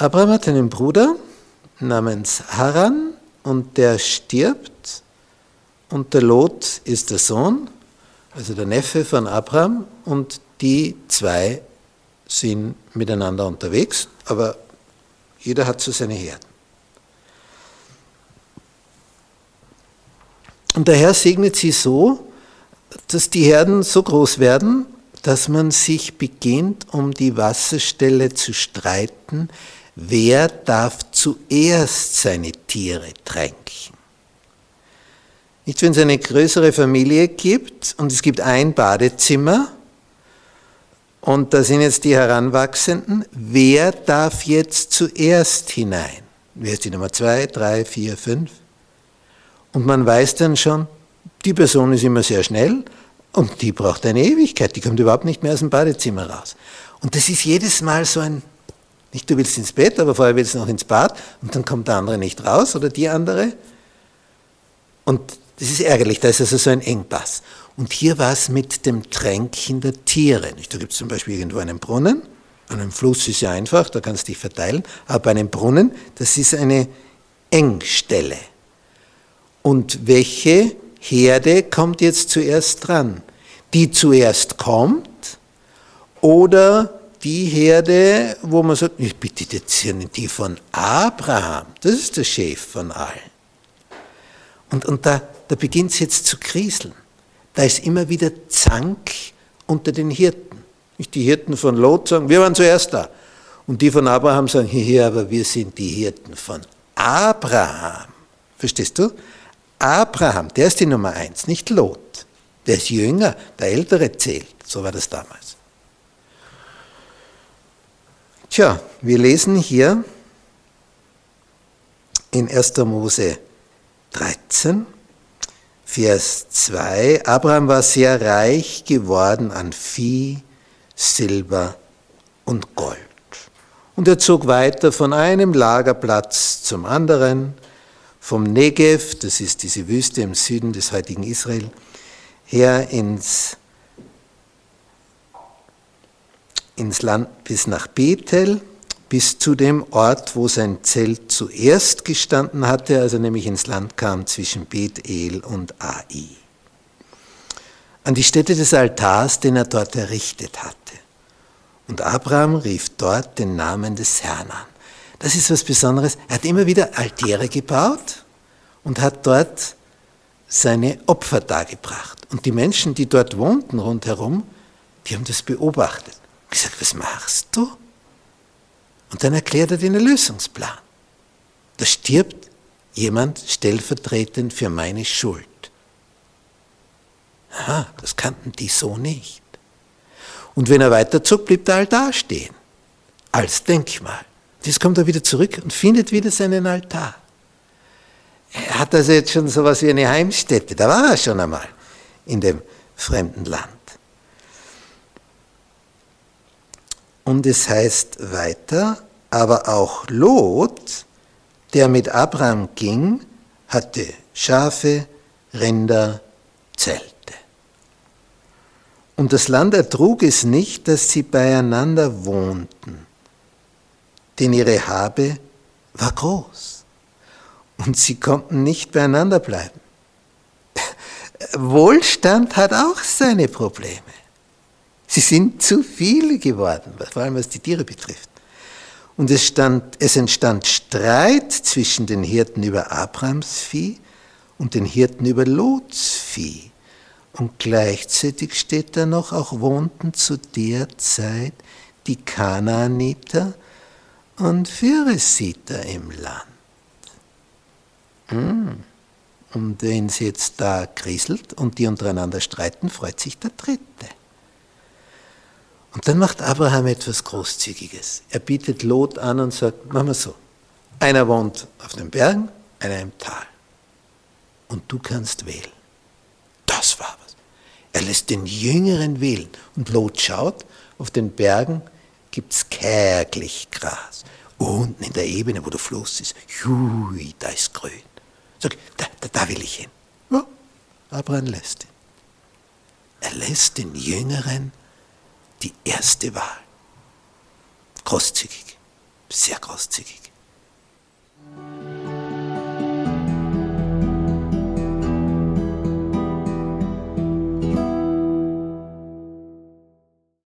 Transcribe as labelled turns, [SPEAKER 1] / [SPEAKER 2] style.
[SPEAKER 1] Abraham hat einen Bruder namens Haran und der stirbt und der Lot ist der Sohn, also der Neffe von Abraham und die zwei sind miteinander unterwegs, aber jeder hat so seine Herden. Und der Herr segnet sie so, dass die Herden so groß werden, dass man sich beginnt, um die Wasserstelle zu streiten, wer darf zuerst seine Tiere tränken? Nicht, wenn es eine größere Familie gibt und es gibt ein Badezimmer und da sind jetzt die Heranwachsenden, wer darf jetzt zuerst hinein? Wer ist die Nummer zwei, drei, vier, fünf? Und man weiß dann schon, die Person ist immer sehr schnell und die braucht eine Ewigkeit, die kommt überhaupt nicht mehr aus dem Badezimmer raus. Und das ist jedes Mal so ein nicht, du willst ins Bett, aber vorher willst du noch ins Bad und dann kommt der andere nicht raus oder die andere. Und das ist ärgerlich, da ist also so ein Engpass. Und hier war es mit dem Tränken der Tiere. Da gibt es zum Beispiel irgendwo einen Brunnen. An einem Fluss ist ja einfach, da kannst du dich verteilen. Aber bei einem Brunnen, das ist eine Engstelle. Und welche Herde kommt jetzt zuerst dran? Die zuerst kommt oder die Herde, wo man sagt, ich bitte jetzt hier nicht die von Abraham, das ist der Chef von allen. Und, und da, da beginnt es jetzt zu kriseln. Da ist immer wieder Zank unter den Hirten. Die Hirten von Lot sagen, wir waren zuerst da. Und die von Abraham sagen, hier, aber wir sind die Hirten von Abraham. Verstehst du? Abraham, der ist die Nummer eins, nicht Lot. Der ist jünger, der Ältere zählt. So war das damals. Tja, wir lesen hier in 1. Mose 13, Vers 2, Abraham war sehr reich geworden an Vieh, Silber und Gold. Und er zog weiter von einem Lagerplatz zum anderen, vom Negev, das ist diese Wüste im Süden des heutigen Israel, her ins ins Land bis nach Bethel, bis zu dem Ort, wo sein Zelt zuerst gestanden hatte, als er nämlich ins Land kam zwischen Bethel und Ai. An die Stätte des Altars, den er dort errichtet hatte. Und Abraham rief dort den Namen des Herrn an. Das ist was Besonderes. Er hat immer wieder Altäre gebaut und hat dort seine Opfer dargebracht. Und die Menschen, die dort wohnten rundherum, die haben das beobachtet. Ich sage, was machst du? Und dann erklärt er den Erlösungsplan. Da stirbt jemand stellvertretend für meine Schuld. Aha, das kannten die so nicht. Und wenn er weiterzog, blieb der Altar stehen. Als Denkmal. Jetzt kommt er wieder zurück und findet wieder seinen Altar. Er hat also jetzt schon so etwas wie eine Heimstätte. Da war er schon einmal in dem fremden Land. Und es heißt weiter, aber auch Lot, der mit Abraham ging, hatte Schafe, Rinder, Zelte. Und das Land ertrug es nicht, dass sie beieinander wohnten, denn ihre Habe war groß und sie konnten nicht beieinander bleiben. Wohlstand hat auch seine Probleme. Sie sind zu viele geworden, vor allem was die Tiere betrifft. Und es, stand, es entstand Streit zwischen den Hirten über Abrahams Vieh und den Hirten über Lots Vieh. Und gleichzeitig steht da noch, auch wohnten zu der Zeit die Kanaaniter und Phirisiter im Land. Hm. Und wenn es jetzt da kriselt und die untereinander streiten, freut sich der Dritte. Und dann macht Abraham etwas Großzügiges. Er bietet Lot an und sagt, machen wir so, einer wohnt auf den Bergen, einer im Tal. Und du kannst wählen. Das war was. Er lässt den Jüngeren wählen. Und Lot schaut, auf den Bergen gibt es kärglich Gras. Unten in der Ebene, wo der Fluss ist, hui, da ist grün. Sag, da, da, da will ich hin. Ja, Abraham lässt ihn. Er lässt den Jüngeren die erste Wahl. Großzügig, sehr großzügig.